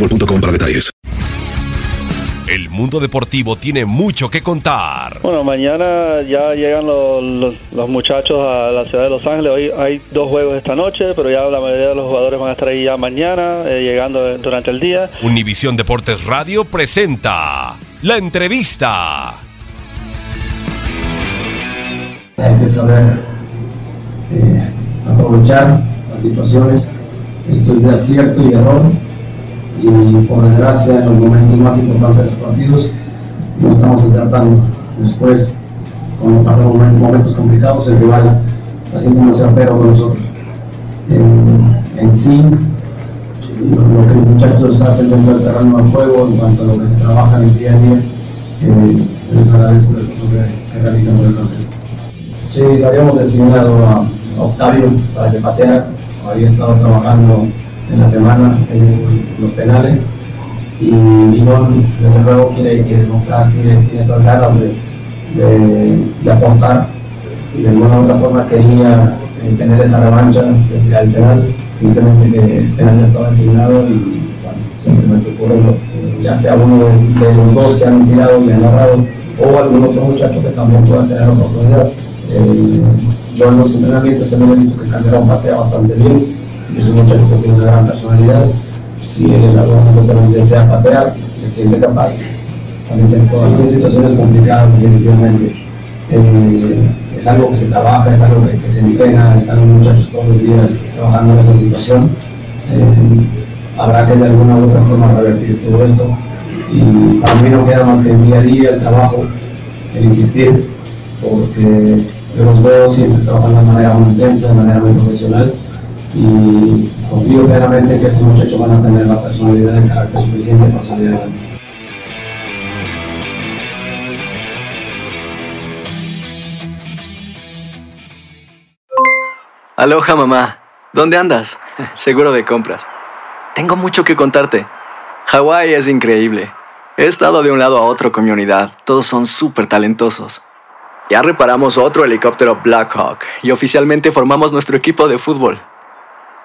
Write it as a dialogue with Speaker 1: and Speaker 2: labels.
Speaker 1: boostmobile.com para detalles.
Speaker 2: El mundo deportivo tiene mucho que contar.
Speaker 3: Bueno, mañana ya llegan los, los- los muchachos a la ciudad de Los Ángeles. Hoy hay dos juegos esta noche, pero ya la mayoría de los jugadores van a estar ahí ya mañana, eh, llegando durante el día.
Speaker 2: Univisión Deportes Radio presenta la entrevista.
Speaker 4: Hay que saber eh, aprovechar las situaciones. Esto es de acierto y error. Y por desgracia, en los momentos más importantes de los partidos, no estamos tratando. Después, cuando pasan momen- momentos complicados, el rival siendo muy certero con nosotros. En, en sí, lo, que los muchachos hacen dentro del terreno del juego, en cuanto a lo que se trabaja en el día a día, eh, les agradezco el esfuerzo que, realizan por el campo. Sí, lo habíamos designado a, a Octavio para que pateara. Había estado trabajando en la semana en los penales. Y Guillón, desde luego, quiere, quiere demostrar, tiene, tiene esas ganas de, de, de aportar. Y de alguna u otra forma quería eh, tener esa revancha de tirar el penal. Simplemente que el penal ya estaba designado y simplemente ocurre lo- ya sea uno de, los dos que han tirado y han agarrado o algún otro muchacho que también pueda tener oportunidad. Eh, yo en los entrenamientos también he visto que Calderón patea bastante bien, y es un muchacho que tiene una gran personalidad. Si él en algún momento desea patear, se siente capaz. También se puede son situaciones complicadas, definitivamente. Eh, es algo que se trabaja, es algo que, que se entrena, están los muchachos todos los días trabajando en esa situación. Eh, habrá que de alguna u otra forma revertir todo esto. Y para mí no queda más que el día a día, el trabajo, el insistir, porque yo los veo siempre trabajando de manera muy intensa, de manera muy profesional y confío plenamente que estos muchachos van a tener la personalidad y el carácter suficiente para salir adelante.
Speaker 5: Aloha mamá, ¿dónde andas? Seguro de compras. Tengo mucho que contarte. Hawái es increíble. He estado de un lado a otro con mi unidad. Todos son súper talentosos. Ya reparamos otro helicóptero Blackhawk y oficialmente formamos nuestro equipo de fútbol.